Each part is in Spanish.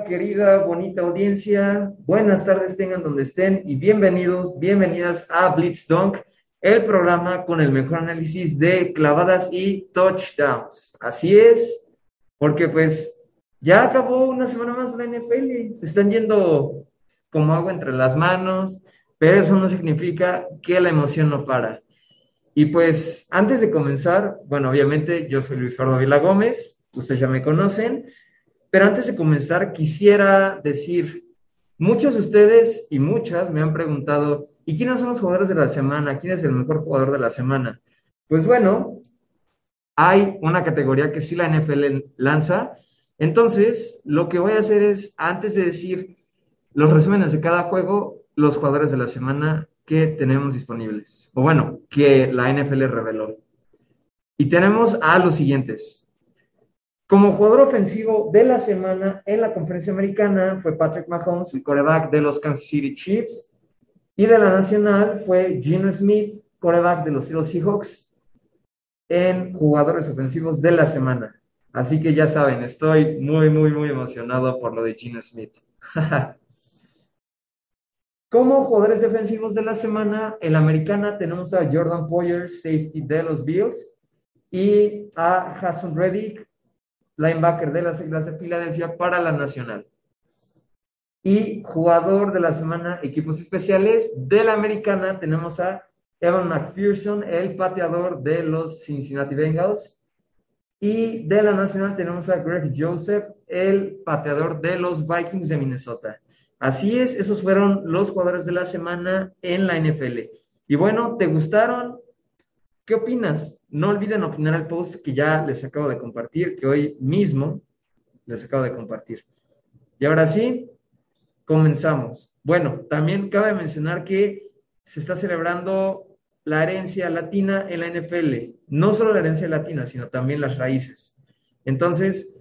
Querida, bonita audiencia. Buenas tardes tengan donde estén y bienvenidos, bienvenidas a Blitz Dunk, el programa con el mejor análisis de clavadas y touchdowns. Así es, porque pues ya acabó una semana más la NFL. Se están yendo como agua entre las manos, pero eso no significa que la emoción no para. Y pues antes de comenzar, bueno, obviamente yo soy Luis Eduardo Vila Gómez, ustedes ya me conocen, pero antes de comenzar quisiera decir, muchos de ustedes y muchas me han preguntado, ¿y quiénes son los jugadores de la semana? ¿Quién es el mejor jugador de la semana? Pues bueno, hay una categoría que sí la NFL lanza, entonces lo que voy a hacer es, antes de decir los resúmenes de cada juego, los jugadores de la semana que tenemos disponibles, o bueno, que la NFL reveló. Y tenemos a los siguientes. Como jugador ofensivo de la semana en la conferencia americana fue Patrick Mahomes, el coreback de los Kansas City Chiefs. Y de la nacional fue Gino Smith, coreback de los Seahawks, en jugadores ofensivos de la semana. Así que ya saben, estoy muy, muy, muy emocionado por lo de Gino Smith. Como jugadores defensivos de la semana, en la americana tenemos a Jordan Poyer, safety de los Bills, y a Hassan Reddick, linebacker de las Islas de Filadelfia para la nacional. Y jugador de la semana, equipos especiales de la americana, tenemos a Evan McPherson, el pateador de los Cincinnati Bengals. Y de la nacional tenemos a Greg Joseph, el pateador de los Vikings de Minnesota. Así es, esos fueron los jugadores de la semana en la NFL. Y bueno, ¿te gustaron? ¿Qué opinas? No olviden opinar al post que ya les acabo de compartir, que hoy mismo les acabo de compartir. Y ahora sí, comenzamos. Bueno, también cabe mencionar que se está celebrando la herencia latina en la NFL. No solo la herencia latina, sino también las raíces. Entonces,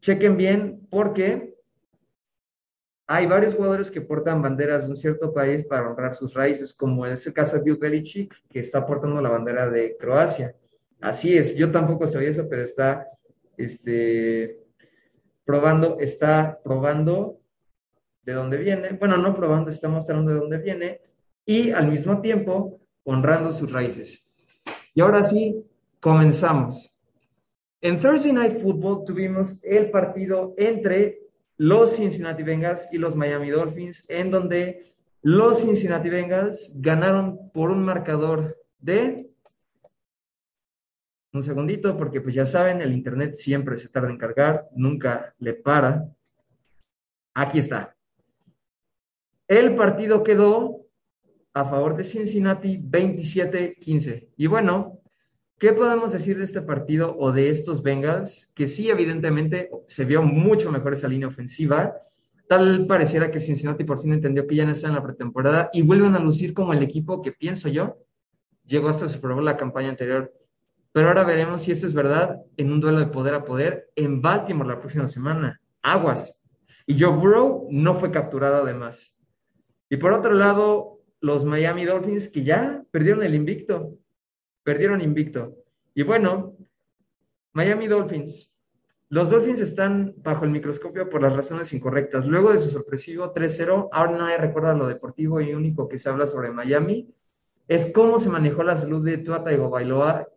chequen bien porque hay varios jugadores que portan banderas de un cierto país para honrar sus raíces, como en el caso de Bill Belichick, que está portando la bandera de Croacia. Así es, yo tampoco sabía eso, pero está este, probando, está probando de dónde viene, bueno, no probando, está mostrando de dónde viene y al mismo tiempo honrando sus raíces. Y ahora sí, comenzamos. En Thursday Night Football tuvimos el partido entre los Cincinnati Bengals y los Miami Dolphins, en donde los Cincinnati Bengals ganaron por un marcador de... Un segundito, porque pues ya saben, el Internet siempre se tarda en cargar, nunca le para. Aquí está. El partido quedó a favor de Cincinnati 27-15. Y bueno, ¿Qué podemos decir de este partido o de estos Bengals? Que sí, evidentemente se vio mucho mejor esa línea ofensiva. Tal pareciera que Cincinnati por fin entendió que ya no está en la pretemporada y vuelven a lucir como el equipo que pienso yo llegó hasta Super Bowl la campaña anterior. Pero ahora veremos si esto es verdad en un duelo de poder a poder en Baltimore la próxima semana. Aguas. Y Joe Burrow no fue capturado además. Y por otro lado, los Miami Dolphins que ya perdieron el invicto perdieron invicto. Y bueno, Miami Dolphins. Los Dolphins están bajo el microscopio por las razones incorrectas. Luego de su sorpresivo 3-0, ahora nadie recuerda lo deportivo y único que se habla sobre Miami es cómo se manejó la salud de Tua Bailoa,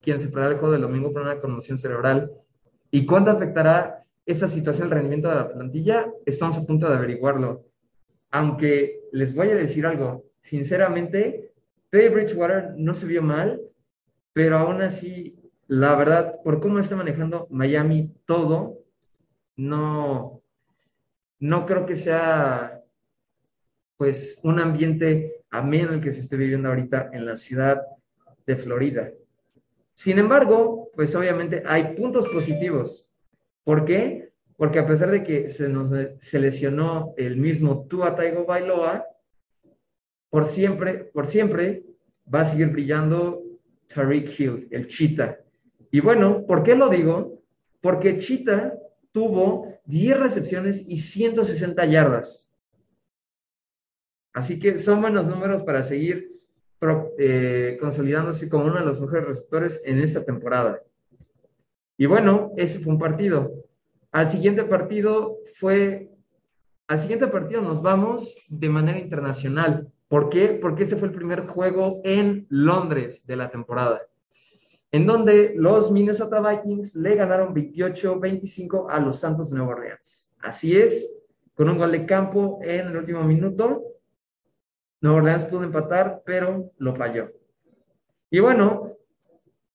quien se perderá el juego del domingo por una conmoción cerebral. ¿Y cuánto afectará esa situación el rendimiento de la plantilla? Estamos a punto de averiguarlo. Aunque les voy a decir algo, sinceramente, Teddy Bridgewater no se vio mal, pero aún así, la verdad, por cómo está manejando Miami todo, no, no creo que sea pues un ambiente ameno el que se esté viviendo ahorita en la ciudad de Florida. Sin embargo, pues obviamente hay puntos positivos. ¿Por qué? Porque a pesar de que se nos se lesionó el mismo Tua Taigo Bailoa, por siempre, por siempre va a seguir brillando Tariq Hill, el Cheetah. Y bueno, ¿por qué lo digo? Porque Cheetah tuvo 10 recepciones y 160 yardas. Así que son buenos números para seguir eh, consolidándose como uno de los mejores receptores en esta temporada. Y bueno, ese fue un partido. al siguiente partido fue, al siguiente partido nos vamos de manera internacional. ¿Por qué? Porque este fue el primer juego en Londres de la temporada, en donde los Minnesota Vikings le ganaron 28-25 a los Santos de Nueva Orleans. Así es, con un gol de campo en el último minuto. Nueva Orleans pudo empatar, pero lo falló. Y bueno,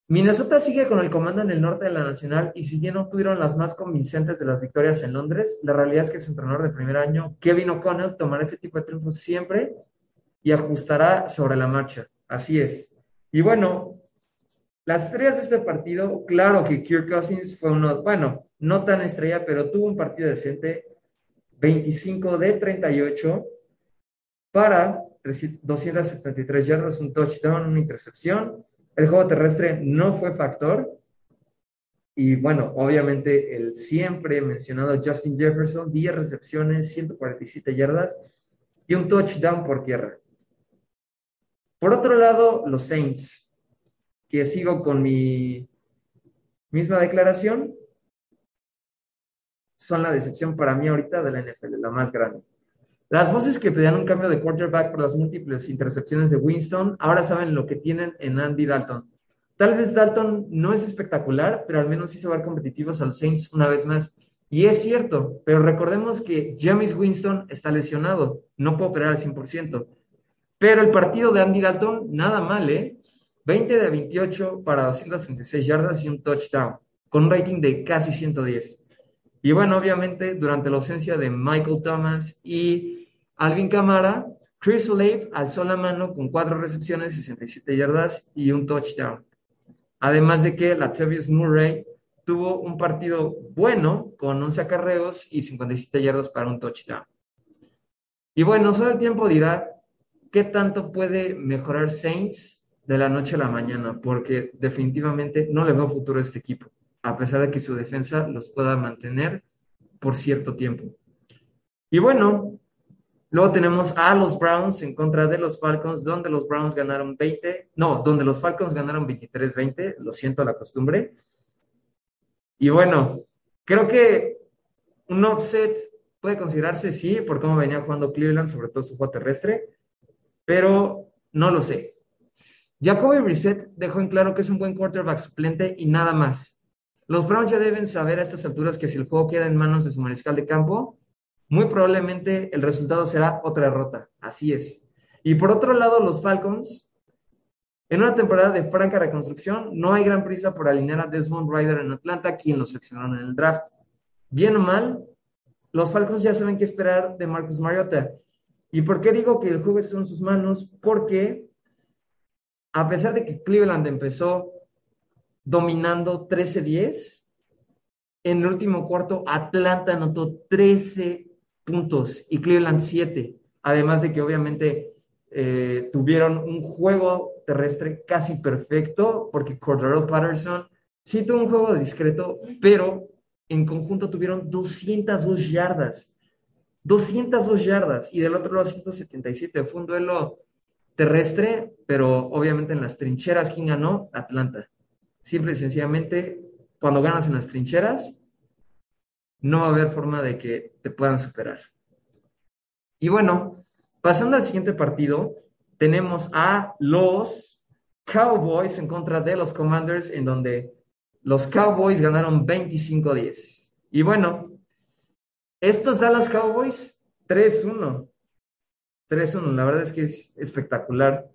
Minnesota sigue con el comando en el norte de la Nacional y si bien no tuvieron las más convincentes de las victorias en Londres, la realidad es que su entrenador de primer año, Kevin O'Connell, tomará ese tipo de triunfos siempre y ajustará sobre la marcha. Así es. Y bueno, las estrellas de este partido, claro que Kirk Cousins fue uno, bueno, no tan estrella, pero tuvo un partido decente, 25 de 38 para 273 yardas, un touchdown, una intercepción el juego terrestre no fue factor. Y bueno, obviamente el siempre mencionado Justin Jefferson, 10 recepciones, 147 yardas y un touchdown por tierra. Por otro lado, los Saints, que sigo con mi misma declaración, son la decepción para mí ahorita de la NFL, la más grande. Las voces que pedían un cambio de quarterback por las múltiples intercepciones de Winston, ahora saben lo que tienen en Andy Dalton. Tal vez Dalton no es espectacular, pero al menos hizo ver competitivos a los Saints una vez más. Y es cierto, pero recordemos que James Winston está lesionado, no puede operar al 100%. Pero el partido de Andy Dalton, nada mal, ¿eh? 20 de 28 para 236 yardas y un touchdown, con un rating de casi 110. Y bueno, obviamente, durante la ausencia de Michael Thomas y Alvin Camara, Chris Olave alzó la mano con cuatro recepciones, 67 yardas y un touchdown. Además de que Latavius Murray tuvo un partido bueno con 11 acarreos y 57 yardas para un touchdown. Y bueno, solo el tiempo dirá qué tanto puede mejorar Saints de la noche a la mañana, porque definitivamente no le veo futuro a este equipo a pesar de que su defensa los pueda mantener por cierto tiempo. Y bueno, luego tenemos a los Browns en contra de los Falcons, donde los Browns ganaron 20, no, donde los Falcons ganaron 23-20, lo siento la costumbre. Y bueno, creo que un offset puede considerarse, sí, por cómo venía jugando Cleveland, sobre todo su juego terrestre, pero no lo sé. Jacoby Brissett dejó en claro que es un buen quarterback suplente y nada más. Los Browns ya deben saber a estas alturas que si el juego queda en manos de su mariscal de campo, muy probablemente el resultado será otra derrota. Así es. Y por otro lado, los Falcons, en una temporada de franca reconstrucción, no hay gran prisa por alinear a Desmond Ryder en Atlanta, quien lo seleccionaron en el draft. Bien o mal, los Falcons ya saben qué esperar de Marcus Mariota. ¿Y por qué digo que el juego está en sus manos? Porque a pesar de que Cleveland empezó dominando 13-10. En el último cuarto, Atlanta anotó 13 puntos y Cleveland 7. Además de que obviamente eh, tuvieron un juego terrestre casi perfecto, porque Cordero Patterson sí tuvo un juego discreto, pero en conjunto tuvieron 202 yardas. 202 yardas. Y del otro lado, 177. Fue un duelo terrestre, pero obviamente en las trincheras, ¿quién ganó? Atlanta. Simple y sencillamente, cuando ganas en las trincheras, no va a haber forma de que te puedan superar. Y bueno, pasando al siguiente partido, tenemos a los Cowboys en contra de los Commanders, en donde los Cowboys ganaron 25-10. Y bueno, estos Dallas Cowboys 3-1. 3-1, la verdad es que es espectacular.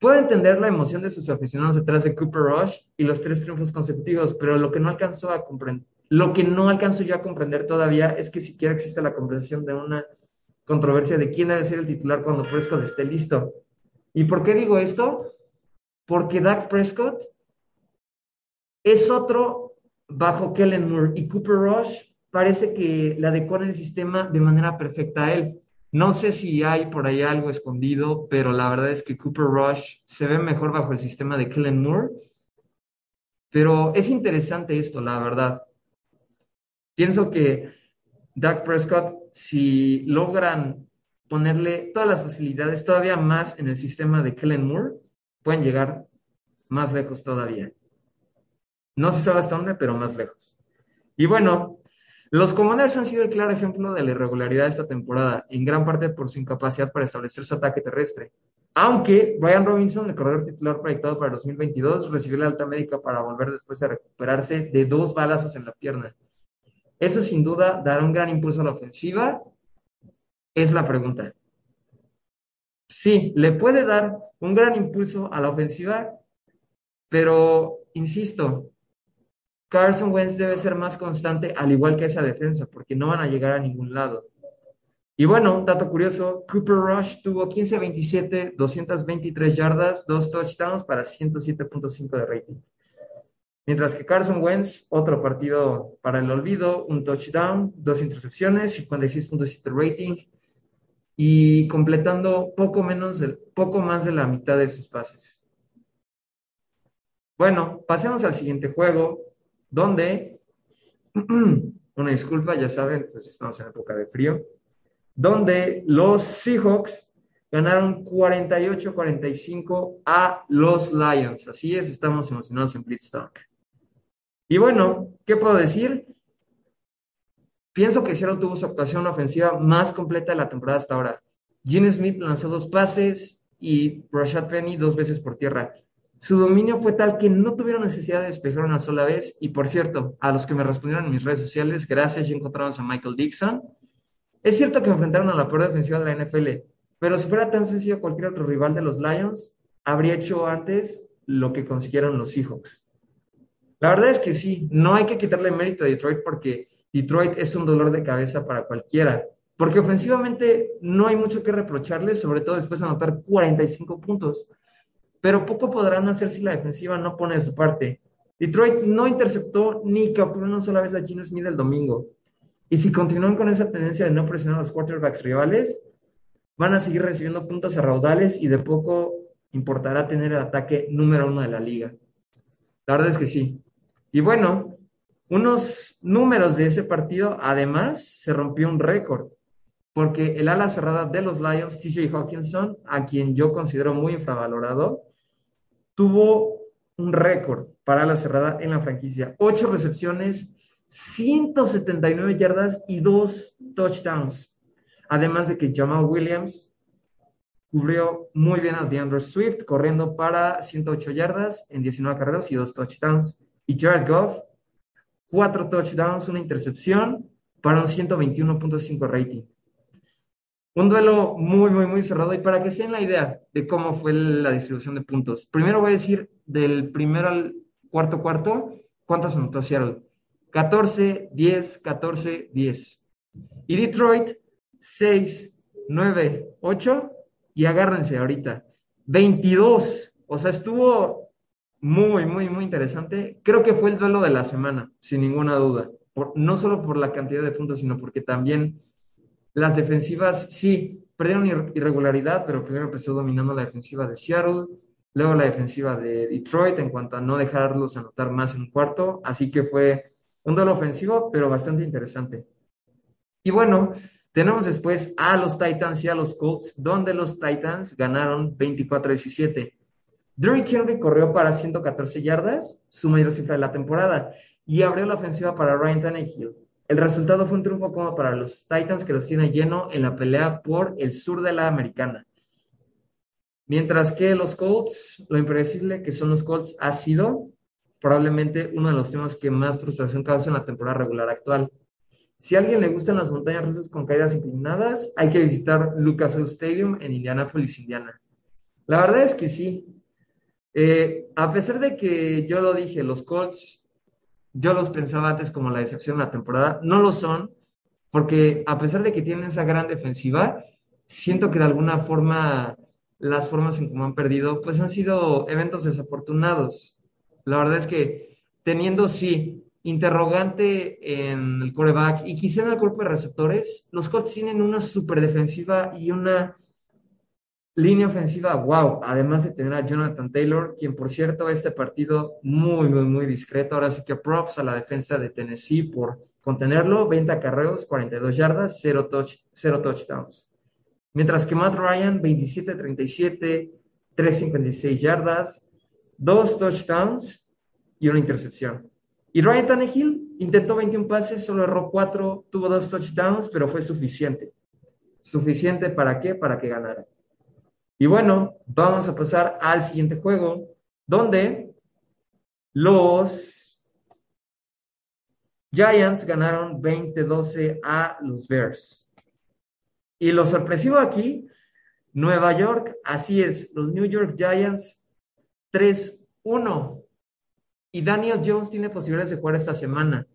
Puedo entender la emoción de sus aficionados detrás de Cooper Rush y los tres triunfos consecutivos, pero lo que no alcanzó a comprender, lo que no alcanzo yo a comprender todavía es que siquiera existe la conversación de una controversia de quién debe ser el titular cuando Prescott esté listo. ¿Y por qué digo esto? Porque Dak Prescott es otro bajo Kellen Moore y Cooper Rush parece que le adecuan el sistema de manera perfecta a él. No sé si hay por ahí algo escondido, pero la verdad es que Cooper Rush se ve mejor bajo el sistema de Kellen Moore. Pero es interesante esto, la verdad. Pienso que Doug Prescott, si logran ponerle todas las facilidades todavía más en el sistema de Kellen Moore, pueden llegar más lejos todavía. No se sabe hasta dónde, pero más lejos. Y bueno, Los Commanders han sido el claro ejemplo de la irregularidad de esta temporada, en gran parte por su incapacidad para establecer su ataque terrestre. Aunque Brian Robinson, el corredor titular proyectado para 2022, recibió la alta médica para volver después de recuperarse de dos balazos en la pierna. Eso sin duda dará un gran impulso a la ofensiva. Es la pregunta. Sí, le puede dar un gran impulso a la ofensiva, pero insisto, Carson Wentz debe ser más constante, al igual que esa defensa, porque no van a llegar a ningún lado. Y bueno, dato curioso, Cooper Rush tuvo 15-27, 223 yardas, dos touchdowns para 107.5 de rating. Mientras que Carson Wentz, otro partido para el olvido, un touchdown, dos intercepciones, 56.7 rating y completando poco menos poco más de la mitad de sus pases. Bueno, pasemos al siguiente juego, donde, una disculpa, ya saben, pues estamos en época de frío, donde los Seahawks ganaron 48-45 a los Lions. Así es, estamos emocionados en Blitzstock. Y bueno, ¿qué puedo decir? Pienso que Seattle tuvo su actuación ofensiva más completa de la temporada hasta ahora. Gene Smith lanzó dos pases y Rashad Penny dos veces por tierra. Su dominio fue tal que no tuvieron necesidad de despejar una sola vez. Y por cierto, a los que me respondieron en mis redes sociales, gracias, ya encontramos a Michael Dixon. Es cierto que enfrentaron a la peor defensiva de la NFL, pero si fuera tan sencillo cualquier otro rival de los Lions, habría hecho antes lo que consiguieron los Seahawks. La verdad es que sí, no hay que quitarle mérito a Detroit porque Detroit es un dolor de cabeza para cualquiera, porque ofensivamente no hay mucho que reprocharle, sobre todo después de anotar 45 puntos pero poco podrán hacer si la defensiva no pone de su parte. Detroit no interceptó ni capturó una sola vez a Gino Smith el domingo. Y si continúan con esa tendencia de no presionar a los quarterbacks rivales, van a seguir recibiendo puntos a raudales y de poco importará tener el ataque número uno de la liga. La verdad es que sí. Y bueno, unos números de ese partido, además, se rompió un récord, porque el ala cerrada de los Lions, TJ Hawkinson, a quien yo considero muy infravalorado, tuvo un récord para la cerrada en la franquicia. Ocho recepciones, 179 yardas y dos touchdowns. Además de que Jamal Williams cubrió muy bien a DeAndre Swift, corriendo para 108 yardas en 19 carreras y dos touchdowns. Y Jared Goff, cuatro touchdowns, una intercepción para un 121.5 rating. Un duelo muy, muy, muy cerrado. Y para que se den la idea de cómo fue la distribución de puntos, primero voy a decir del primero al cuarto cuarto, ¿cuántos anotó Seattle? 14, 10, 14, 10. Y Detroit, 6, 9, 8. Y agárrense ahorita, 22. O sea, estuvo muy, muy, muy interesante. Creo que fue el duelo de la semana, sin ninguna duda. no solo por la cantidad de puntos, sino porque también las defensivas sí perdieron irregularidad, pero primero empezó dominando la defensiva de Seattle, luego la defensiva de Detroit en cuanto a no dejarlos anotar más en un cuarto, así que fue un duelo ofensivo, pero bastante interesante. Y bueno, tenemos después a los Titans y a los Colts, donde los Titans ganaron 24-17. Derrick Henry corrió para 114 yardas, su mayor cifra de la temporada, y abrió la ofensiva para Ryan Tannehill. El resultado fue un triunfo como para los Titans que los tiene lleno en la pelea por el sur de la americana. Mientras que los Colts, lo impredecible que son los Colts, ha sido probablemente uno de los temas que más frustración causa en la temporada regular actual. Si a alguien le gustan las montañas rusas con caídas inclinadas, hay que visitar Lucas Oil Stadium en Indianapolis, Indiana. La verdad es que sí. Eh, a pesar de que yo lo dije, los Colts yo los pensaba antes como la decepción de la temporada, no lo son, porque a pesar de que tienen esa gran defensiva, siento que de alguna forma las formas en cómo han perdido, pues han sido eventos desafortunados. La verdad es que teniendo, sí, interrogante en el coreback y quizá en el cuerpo de receptores, los Colts tienen una super defensiva y una Línea ofensiva, wow, además de tener a Jonathan Taylor, quien por cierto este partido muy, muy, muy discreto. Ahora sí que props a la defensa de Tennessee por contenerlo, 20 acarreos, 42 yardas, 0, touch, 0 touchdowns. Mientras que Matt Ryan, 27-37, 356 yardas, 2 touchdowns y una intercepción. Y Ryan Tannehill, intentó 21 pases, solo erró 4, tuvo dos touchdowns, pero fue suficiente. ¿Suficiente para qué? Para que ganara. Y bueno, vamos a pasar al siguiente juego, donde los Giants ganaron 20-12 a los Bears. Y lo sorpresivo aquí, Nueva York, así es, los New York Giants 3-1. Y Daniel Jones tiene posibilidades de jugar esta semana.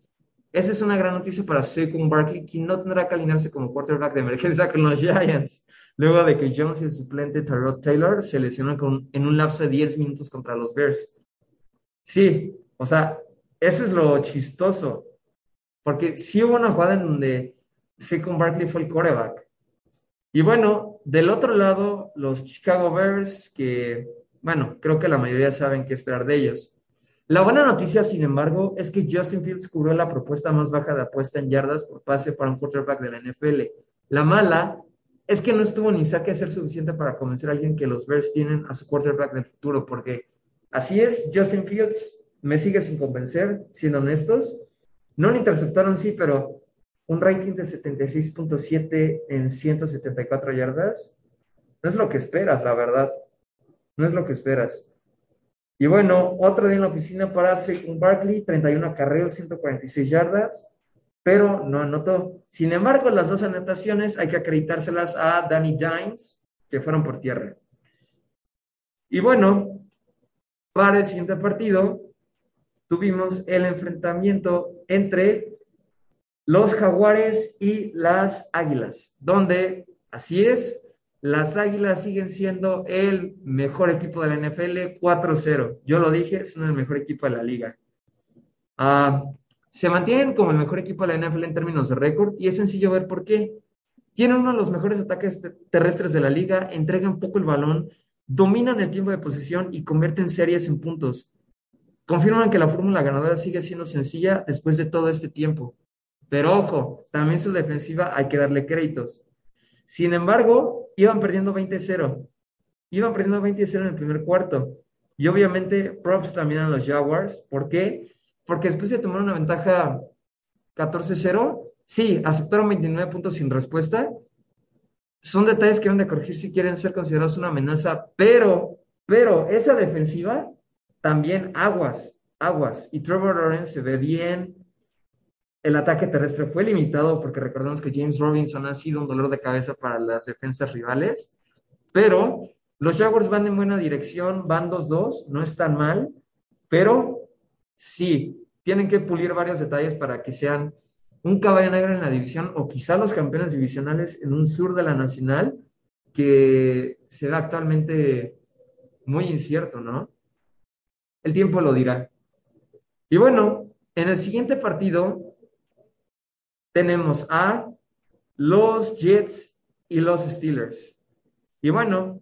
Esa es una gran noticia para Saquon Barkley, quien no tendrá que alinearse como quarterback de emergencia con los Giants, luego de que Jones y el suplente Tyrod Taylor se lesionaron en un lapso de 10 minutos contra los Bears. Sí, o sea, eso es lo chistoso, porque sí hubo una jugada en donde Saquon Barkley fue el quarterback. Y bueno, del otro lado, los Chicago Bears, que, bueno, creo que la mayoría saben qué esperar de ellos. La buena noticia, sin embargo, es que Justin Fields cubrió la propuesta más baja de apuesta en yardas por pase para un quarterback de la NFL. La mala es que no estuvo ni saque a ser suficiente para convencer a alguien que los Bears tienen a su quarterback del futuro, porque así es, Justin Fields me sigue sin convencer, siendo honestos. No le interceptaron, sí, pero un rating de 76.7 en 174 yardas no es lo que esperas, la verdad. No es lo que esperas. Y bueno, otro día en la oficina para Saquon Barkley, 31 acarreos, 146 yardas, pero no anotó. Sin embargo, las dos anotaciones hay que acreditárselas a Danny Dimes, que fueron por tierra. Y bueno, para el siguiente partido, tuvimos el enfrentamiento entre los Jaguares y las Águilas, donde, así es, las Águilas siguen siendo el mejor equipo de la NFL, 4-0. Yo lo dije, son el mejor equipo de la liga. Ah, se mantienen como el mejor equipo de la NFL en términos de récord y es sencillo ver por qué. Tienen uno de los mejores ataques terrestres de la liga, entregan poco el balón, dominan el tiempo de posesión y convierten series en puntos. Confirman que la fórmula ganadora sigue siendo sencilla después de todo este tiempo. Pero ojo, también su defensiva hay que darle créditos. Sin embargo, iban perdiendo 20-0. Iban perdiendo 20-0 en el primer cuarto. Y obviamente, props también a los Jaguars. ¿Por qué? Porque después de tomar una ventaja 14-0, sí, aceptaron 29 puntos sin respuesta. Son detalles que van de corregir si quieren ser considerados una amenaza, pero, pero esa defensiva también aguas, aguas. Y Trevor Lawrence se ve bien, el ataque terrestre fue limitado porque recordemos que James Robinson ha sido un dolor de cabeza para las defensas rivales, pero los Jaguars van en buena dirección, van 2-2, no están mal, pero sí, tienen que pulir varios detalles para que sean un caballo negro en la división o quizá los campeones divisionales en un sur de la nacional que se da actualmente muy incierto, ¿no? El tiempo lo dirá. Y bueno, en el siguiente partido tenemos a los Jets y los Steelers. Y bueno,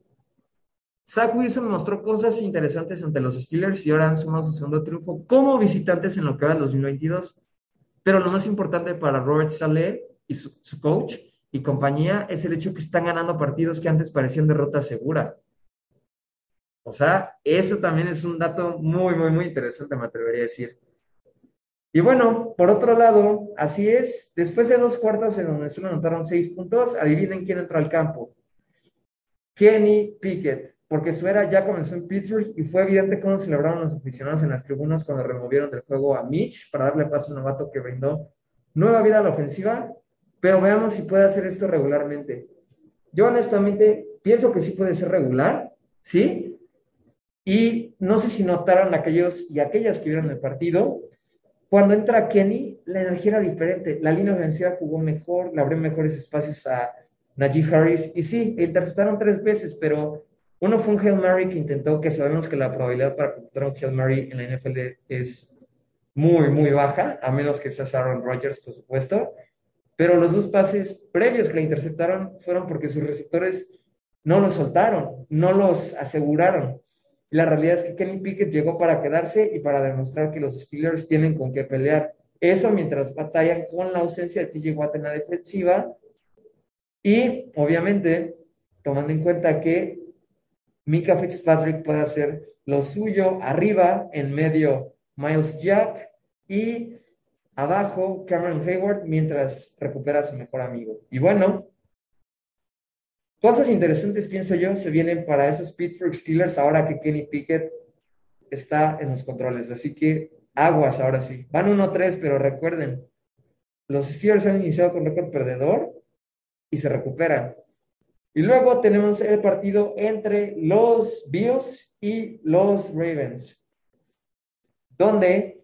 Zach Wilson mostró cosas interesantes ante los Steelers y ahora han sumado su segundo triunfo como visitantes en lo que va del 2022. Pero lo más importante para Robert Saleh y su, coach y compañía es el hecho que están ganando partidos que antes parecían derrota segura. O sea, eso también es un dato muy, muy, muy interesante, me atrevería a decir. Y bueno, por otro lado, así es, después de dos cuartos en donde solo anotaron seis puntos, adivinen quién entró al campo. Kenny Pickett, porque su era ya comenzó en Pittsburgh y fue evidente cómo celebraron los aficionados en las tribunas cuando removieron del juego a Mitch para darle paso a un novato que brindó nueva vida a la ofensiva, pero veamos si puede hacer esto regularmente. Yo honestamente pienso que sí puede ser regular, ¿sí? Y no sé si notaron aquellos y aquellas que vieron el partido, cuando entra Kenny, la energía era diferente. La línea ofensiva jugó mejor, le abrió mejores espacios a Najee Harris. Y sí, interceptaron tres veces, pero uno fue un Hail Mary que intentó, que sabemos que la probabilidad para completar un Hail Mary en la NFL es muy, muy baja, a menos que sea Aaron Rodgers, por supuesto. Pero los dos pases previos que le interceptaron fueron porque sus receptores no los soltaron, no los aseguraron. La realidad es que Kenny Pickett llegó para quedarse y para demostrar que los Steelers tienen con qué pelear. Eso mientras batallan con la ausencia de TJ Watt en la defensiva y obviamente tomando en cuenta que Mika Fitzpatrick puede hacer lo suyo arriba, en medio Miles Jack y abajo Cameron Hayward mientras recupera a su mejor amigo. Y bueno, cosas interesantes, pienso yo, se vienen para esos Pittsburgh Steelers ahora que Kenny Pickett está en los controles. Así que aguas ahora sí. Van 1-3, pero recuerden, los Steelers han iniciado con récord perdedor y se recuperan. Y luego tenemos el partido entre los Bills y los Ravens, donde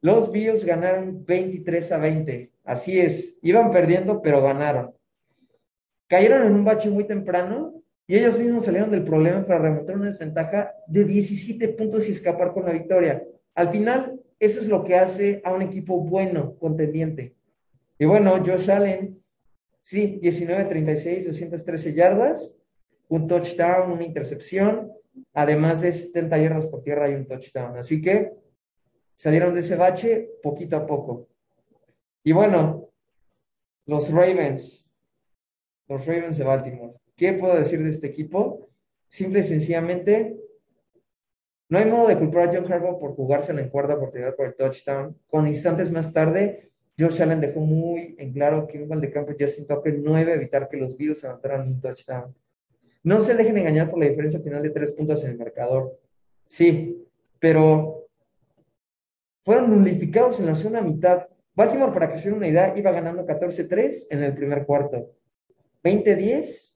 los Bills ganaron 23 a 20. Así es, iban perdiendo, pero ganaron. Cayeron en un bache muy temprano y ellos mismos salieron del problema para remontar una desventaja de 17 puntos y escapar con la victoria. Al final, eso es lo que hace a un equipo bueno, contendiente. Y bueno, Josh Allen, sí, 19-36, 213 yardas, un touchdown, una intercepción, además de 70 yardas por tierra y un touchdown. Así que salieron de ese bache poquito a poco. Y bueno, los Ravens, los Ravens de Baltimore. ¿Qué puedo decir de este equipo? Simple y sencillamente, no hay modo de culpar a John Harbaugh por jugarse en cuarta oportunidad por el touchdown. Con instantes más tarde, Josh Allen dejó muy en claro que un gol de campo Justin Tucker no a evitar que los Bills anotaran un touchdown. No se dejen engañar por la diferencia final de tres puntos en el marcador. Sí, pero fueron nulificados en la segunda mitad. Baltimore, para que se den una idea, iba ganando 14-3 en el primer cuarto. 20-10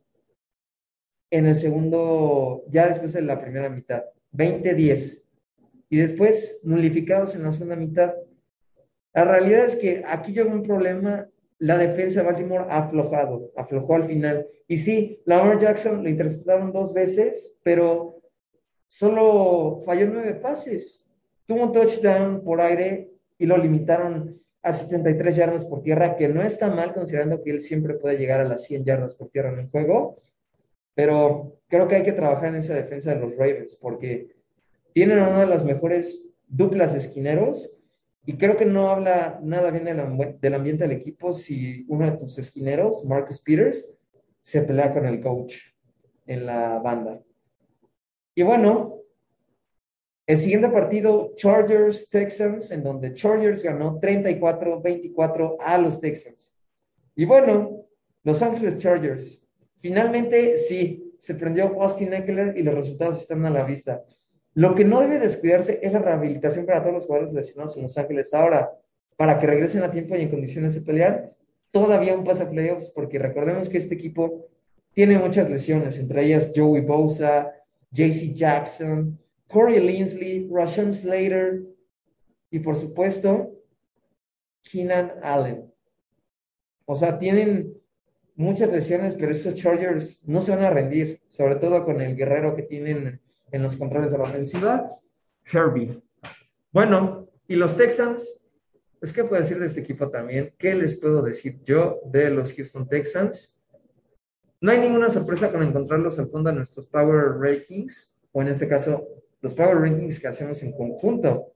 en el segundo, ya después de la primera mitad. 20-10. Y después nulificados en la segunda mitad. La realidad es que aquí llegó un problema. La defensa de Baltimore ha aflojado, aflojó al final. Y sí, Lamar Jackson lo interceptaron dos veces, pero solo falló nueve pases. Tuvo un touchdown por aire y lo limitaron a 73 yardas por tierra, que no está mal considerando que él siempre puede llegar a las 100 yardas por tierra en el juego. Pero creo que hay que trabajar en esa defensa de los Ravens porque tienen una de las mejores duplas esquineros y creo que no habla nada bien del, ambiente del equipo si uno de tus esquineros, Marcus Peters, se pelea con el coach en la banda. Y bueno, el siguiente partido, Chargers Texans, en donde Chargers ganó 34-24 a los Texans. Y bueno, Los Ángeles Chargers, finalmente sí, se prendió Austin Eckler y los resultados están a la vista. Lo que no debe descuidarse es la rehabilitación para todos los jugadores lesionados en Los Ángeles. Ahora, para que regresen a tiempo y en condiciones de pelear, todavía un pase a playoffs, porque recordemos que este equipo tiene muchas lesiones, entre ellas Joey Bosa, JC Jackson, Corey Linsley, Rashawn Slater y por supuesto Keenan Allen. O sea, tienen muchas lesiones, pero esos Chargers no se van a rendir, sobre todo con el guerrero que tienen en los controles de la ofensiva, Herbie. Bueno, y los Texans, es que puedo decir de este equipo también, ¿qué les puedo decir yo de los Houston Texans? No hay ninguna sorpresa con encontrarlos al fondo de nuestros Power Rankings, o en este caso, los Power Rankings que hacemos en conjunto.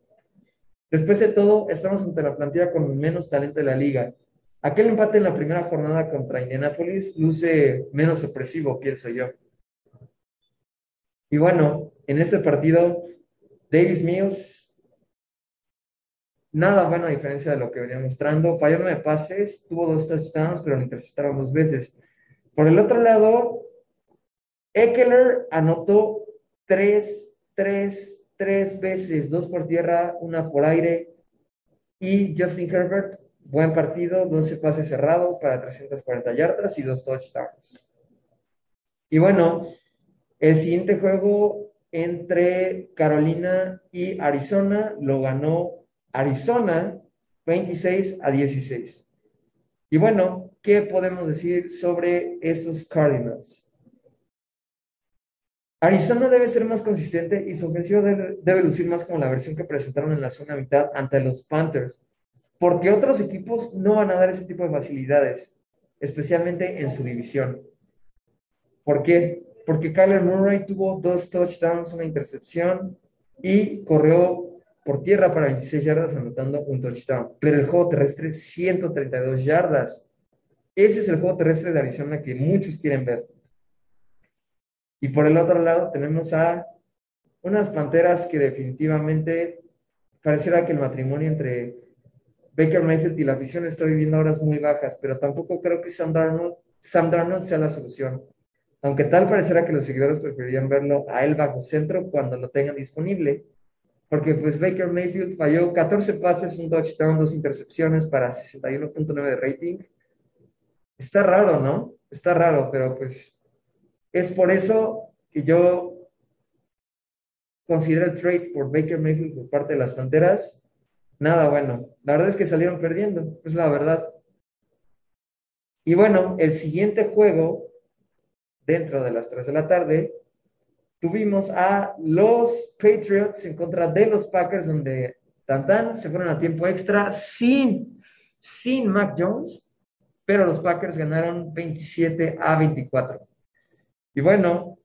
Después de todo, estamos ante la plantilla con menos talento de la liga. Aquel empate en la primera jornada contra Indianapolis luce menos opresivo, pienso yo. Y bueno, en este partido, Davis Mills, nada bueno a diferencia de lo que venía mostrando. Falló nueve pases, tuvo dos touchdowns, pero lo interceptaron dos veces. Por el otro lado, Eckler anotó tres, tres, tres veces, dos por tierra, una por aire. Y Justin Herbert, buen partido, 12 pases cerrados para 340 yardas y dos touchdowns. Y bueno, el siguiente juego entre Carolina y Arizona lo ganó Arizona 26 a 16. Y bueno, ¿qué podemos decir sobre estos Cardinals? Arizona debe ser más consistente y su ofensiva debe, lucir más como la versión que presentaron en la segunda mitad ante los Panthers, porque otros equipos no van a dar ese tipo de facilidades, especialmente en su división. ¿Por qué? Porque Kyler Murray tuvo dos touchdowns, una intercepción y corrió por tierra para 26 yardas anotando un touchdown. Pero el juego terrestre 132 yardas. Ese es el juego terrestre de Arizona que muchos quieren ver. Y por el otro lado tenemos a unas panteras que definitivamente pareciera que el matrimonio entre Baker Mayfield y la afición está viviendo horas muy bajas, pero tampoco creo que Sam Darnold, Sam Darnold sea la solución. Aunque tal parecerá que los seguidores preferirían verlo a él bajo centro cuando lo tengan disponible, porque pues Baker Mayfield falló 14 pases, un touchdown, dos intercepciones para 61.9 de rating. Está raro, ¿no? Está raro, pero pues es por eso que yo considero el trade por Baker Mayfield por parte de las Panteras nada bueno. La verdad es que salieron perdiendo, es la verdad. Y bueno, el siguiente juego, dentro de las 3 de la tarde, tuvimos a los Patriots en contra de los Packers, donde Tantan se fueron a tiempo extra sin, sin Mac Jones, pero los Packers ganaron 27 a 24. Y bueno,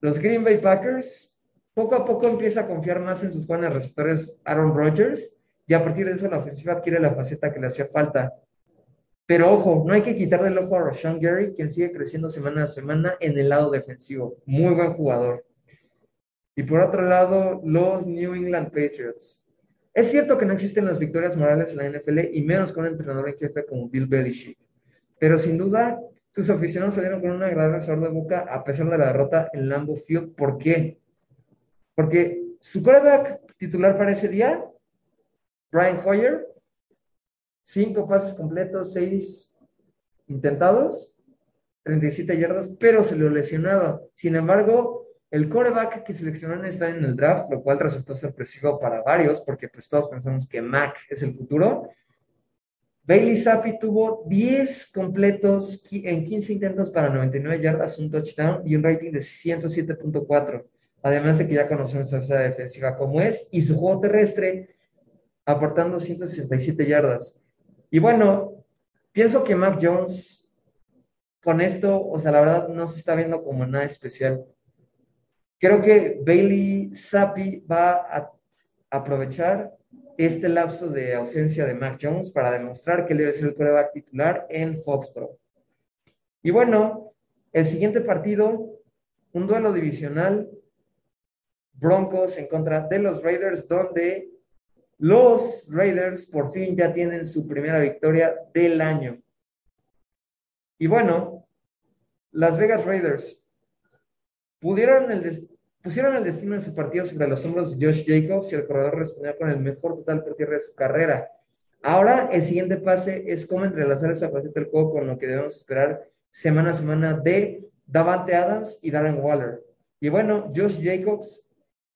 los Green Bay Packers poco a poco empieza a confiar más en sus buenos receptores Aaron Rodgers y a partir de eso la ofensiva adquiere la faceta que le hacía falta. Pero ojo, no hay que quitarle el ojo a Rashawn Gary, quien sigue creciendo semana a semana en el lado defensivo. Muy buen jugador. Y por otro lado, los New England Patriots. Es cierto que no existen las victorias morales en la NFL y menos con un entrenador en jefe como Bill Belichick. Pero sin duda, sus aficionados salieron con una agradable sabor de boca a pesar de la derrota en Lambeau Field. ¿Por qué? Porque su quarterback titular para ese día, Brian Hoyer, cinco pases completos, seis intentados, 37 yardas, pero se lo lesionaba. Sin embargo, el coreback que seleccionaron está en el draft, lo cual resultó sorpresivo para varios, porque pues todos pensamos que Mac es el futuro. Bailey Zappi tuvo 10 completos en 15 intentos para 99 yardas, un touchdown y un rating de 107.4. Además de que ya conocemos esa defensiva como es y su juego terrestre aportando 167 yardas. Y bueno, pienso que Mac Jones con esto, o sea, la verdad no se está viendo como nada especial. Creo que Bailey Zappi va a aprovechar este lapso de ausencia de Mac Jones para demostrar que debe ser el quarterback titular en Foxborough. Y bueno, el siguiente partido, un duelo divisional, Broncos en contra de los Raiders, donde los Raiders por fin ya tienen su primera victoria del año. Y bueno, Las Vegas Raiders pusieron el destino de su partido sobre los hombros de Josh Jacobs y el corredor respondió con el mejor total por tierra de su carrera. Ahora el siguiente pase es cómo entrelazar esa faceta del juego con lo que debemos esperar semana a semana de Davante Adams y Darren Waller. Y bueno, Josh Jacobs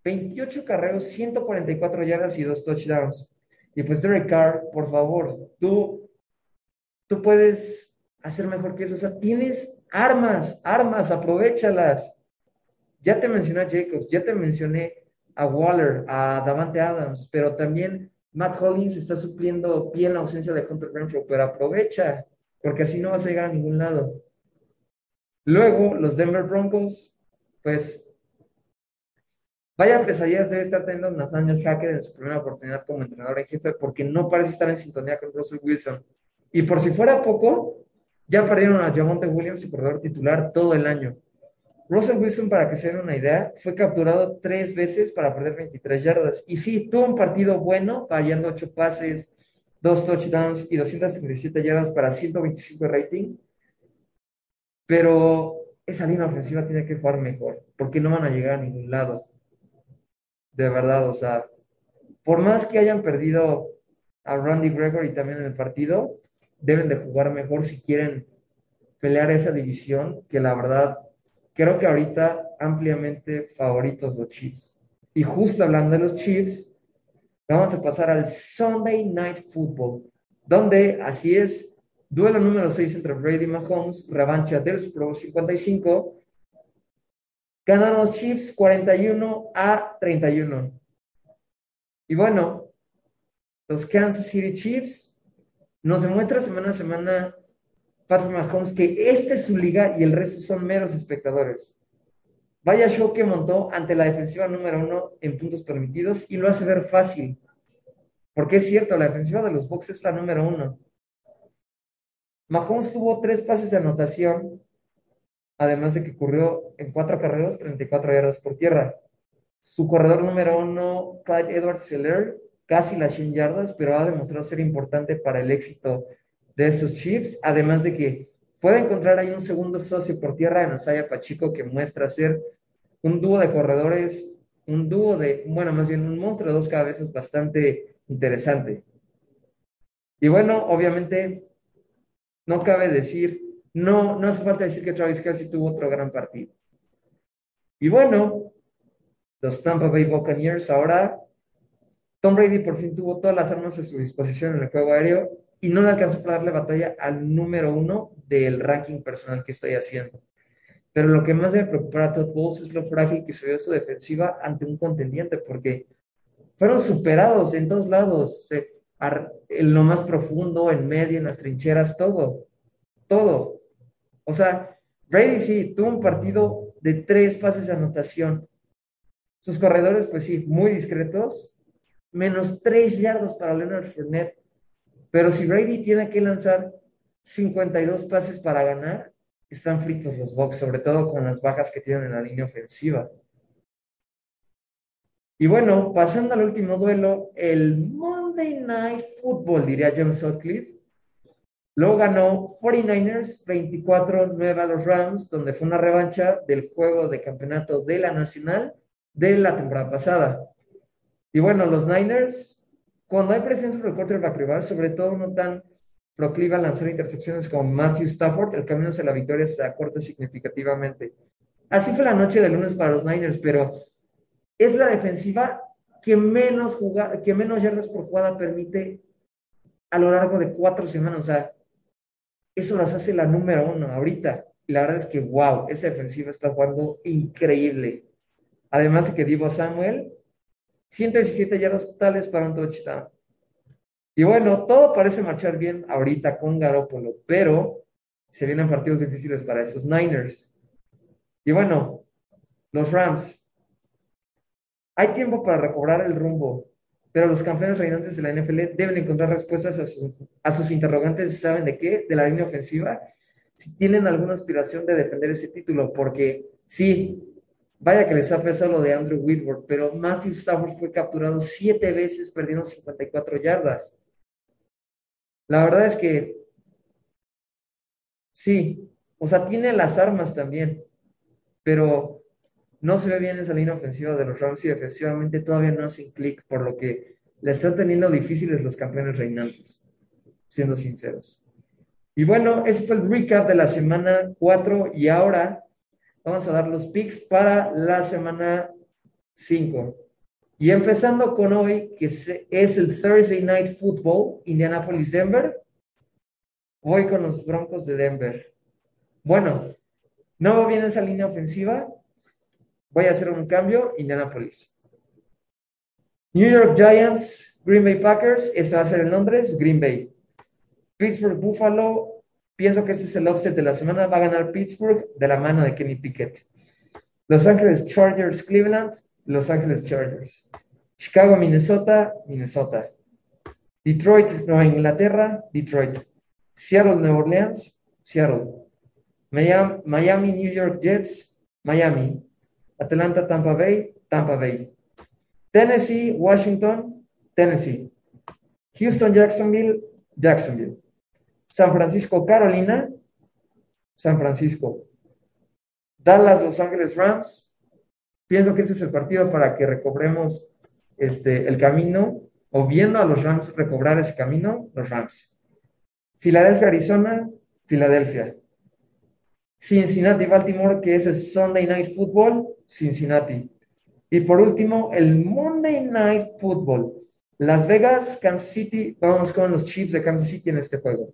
28 carreros, 144 yardas y dos touchdowns. Y pues Derek Carr, por favor, tú, tú puedes hacer mejor que eso. O sea, tienes armas, armas, aprovechalas. Ya te mencioné a Jacobs, ya te mencioné a Waller, a Davante Adams, pero también Matt Hollins está supliendo bien la ausencia de Hunter Renfro, pero aprovecha, porque así no vas a llegar a ningún lado. Luego, los Denver Broncos, pues Vaya pesadillas debe estar teniendo Nathaniel Hacker en su primera oportunidad como entrenador en jefe porque no parece estar en sintonía con Russell Wilson. Y por si fuera poco, ya perdieron a Jamonte Williams, su corredor titular, todo el año. Russell Wilson, para que se den una idea, fue capturado tres veces para perder 23 yardas. Y sí, tuvo un partido bueno, fallando ocho pases, dos touchdowns y 237 yardas para 125 de rating. Pero esa línea ofensiva tiene que jugar mejor, porque no van a llegar a ningún lado de verdad, o sea, por más que hayan perdido a Randy Gregory también en el partido, deben de jugar mejor si quieren pelear esa división, que la verdad, creo que ahorita ampliamente favoritos los Chiefs. Y justo hablando de los Chiefs, vamos a pasar al Sunday Night Football, donde así es, duelo número 6 entre Brady Mahomes, revancha del Pro 55 Ganaron los Chiefs 41 a 31. Y bueno, los Kansas City Chiefs nos demuestra semana a semana Patrick Mahomes que esta es su liga y el resto son meros espectadores. Vaya show que montó ante la defensiva número uno en puntos permitidos y lo hace ver fácil. Porque es cierto, la defensiva de los Bucks es la número uno. Mahomes tuvo tres pases de anotación además de que corrió en cuatro carreras 34 yardas por tierra. Su corredor número uno, Clyde Edwards Seller, casi las 100 yardas, pero ha demostrado ser importante para el éxito de estos Chiefs, además de que puede encontrar ahí un segundo socio por tierra en Osaya Pachico que muestra ser un dúo de corredores, un dúo de, bueno, más bien un monstruo de dos cabezas bastante interesante. Y bueno, obviamente, no cabe decir, no, no hace falta decir que Travis Kelsey tuvo otro gran partido. Y bueno, los Tampa Bay Buccaneers ahora, Tom Brady por fin tuvo todas las armas a su disposición en el juego aéreo y no le alcanzó para darle batalla al número uno del ranking personal que estoy haciendo. Pero lo que más debe preocupar a Todd Bowles es lo frágil que se su defensiva ante un contendiente, porque fueron superados en todos lados, en lo más profundo, en medio, en las trincheras, todo, todo. O sea, Brady sí tuvo un partido de tres pases de anotación. Sus corredores, pues sí, muy discretos, menos tres yardos para Leonard Fournette. Pero si Brady tiene que lanzar 52 pases para ganar, están fritos los Bucks, sobre todo con las bajas que tienen en la línea ofensiva. Y bueno, pasando al último duelo, el Monday Night Football, diría John Sutcliffe. Lo ganó 49ers 24-9 a los Rams, donde fue una revancha del juego de campeonato de la Nacional de la temporada pasada. Y bueno, los Niners, cuando hay presencia sobre el quarterback rival, sobre todo no tan procliva a lanzar intercepciones como Matthew Stafford, el camino hacia la victoria se acorta significativamente. Así fue la noche de lunes para los Niners, pero es la defensiva que menos, que menos yardas por jugada permite a lo largo de cuatro semanas. O sea, eso las hace la número uno ahorita. Y la verdad es que, wow, esa defensiva está jugando increíble. Además de que Divo Samuel, 117 yardas totales para un touchdown. Y bueno, todo parece marchar bien ahorita con Garoppolo, pero se vienen partidos difíciles para esos Niners. Y bueno, los Rams. Hay tiempo para recobrar el rumbo, pero los campeones reinantes de la NFL deben encontrar respuestas a, sus interrogantes, ¿saben de qué? De la línea ofensiva, si tienen alguna aspiración de defender ese título, porque sí, vaya que les ha pesado lo de Andrew Whitworth, pero Matthew Stafford fue capturado siete veces, perdieron 54 yardas. La verdad es que sí, o sea, tiene las armas también, pero no se ve bien esa línea ofensiva de los Rams y defensivamente todavía no hacen clic, por lo que le están teniendo difíciles los campeones reinantes, siendo sinceros. Y bueno, ese fue el recap de la semana 4 y ahora vamos a dar los picks para la semana 5. Y empezando con hoy, que es el Thursday Night Football, Indianapolis-Denver, voy con los Broncos de Denver. Bueno, no va bien esa línea ofensiva, voy a hacer un cambio, Indianapolis. New York Giants, Green Bay Packers, este va a ser el Londres, Green Bay. Pittsburgh Buffalo, pienso que este es el offset de la semana, va a ganar Pittsburgh de la mano de Kenny Pickett. Los Ángeles Chargers, Cleveland, los Ángeles Chargers. Chicago, Minnesota, Minnesota. Detroit, Nueva Inglaterra, Detroit. Seattle, Nueva Orleans, Seattle. Miami, New York Jets, Miami. Atlanta, Tampa Bay, Tampa Bay. Tennessee, Washington, Tennessee. Houston, Jacksonville, Jacksonville. San Francisco, Carolina, San Francisco. Dallas, Los Ángeles Rams, Pienso que ese es el partido para que recobremos este, el camino o viendo a los Rams recobrar ese camino, los Rams. Filadelfia, Arizona, Filadelfia. Cincinnati, Baltimore, que es el Sunday Night Football, Cincinnati. Y por último, el Monday Night Football. Las Vegas, Kansas City, vamos con los Chiefs de Kansas City en este juego.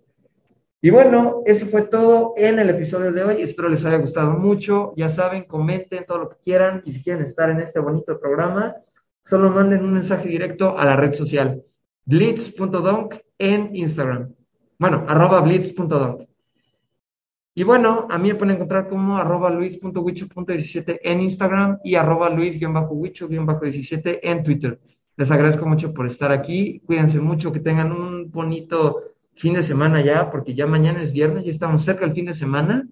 Y bueno, eso fue todo en el episodio de hoy. Espero les haya gustado mucho. Ya saben, comenten todo lo que quieran y si quieren estar en este bonito programa, solo manden un mensaje directo a la red social blitz.donk en Instagram. Bueno, arroba blitz.donk. Y bueno, a mí me pueden encontrar como arroba luis.wicho.17 en Instagram y arroba luis-wicho-17 en Twitter. Les agradezco mucho por estar aquí. Cuídense mucho, que tengan un bonito fin de semana ya, porque ya mañana es viernes, ya estamos cerca del fin de semana.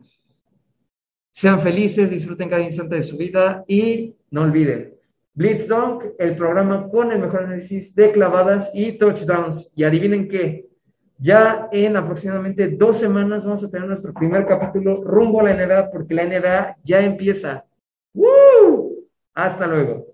Sean felices, disfruten cada instante de su vida y no olviden, Blitz Dunk, el programa con el mejor análisis de clavadas y touchdowns. Y adivinen qué, ya en aproximadamente dos semanas vamos a tener nuestro primer capítulo rumbo a la NBA porque la NBA ya empieza. ¡Woo! Hasta luego.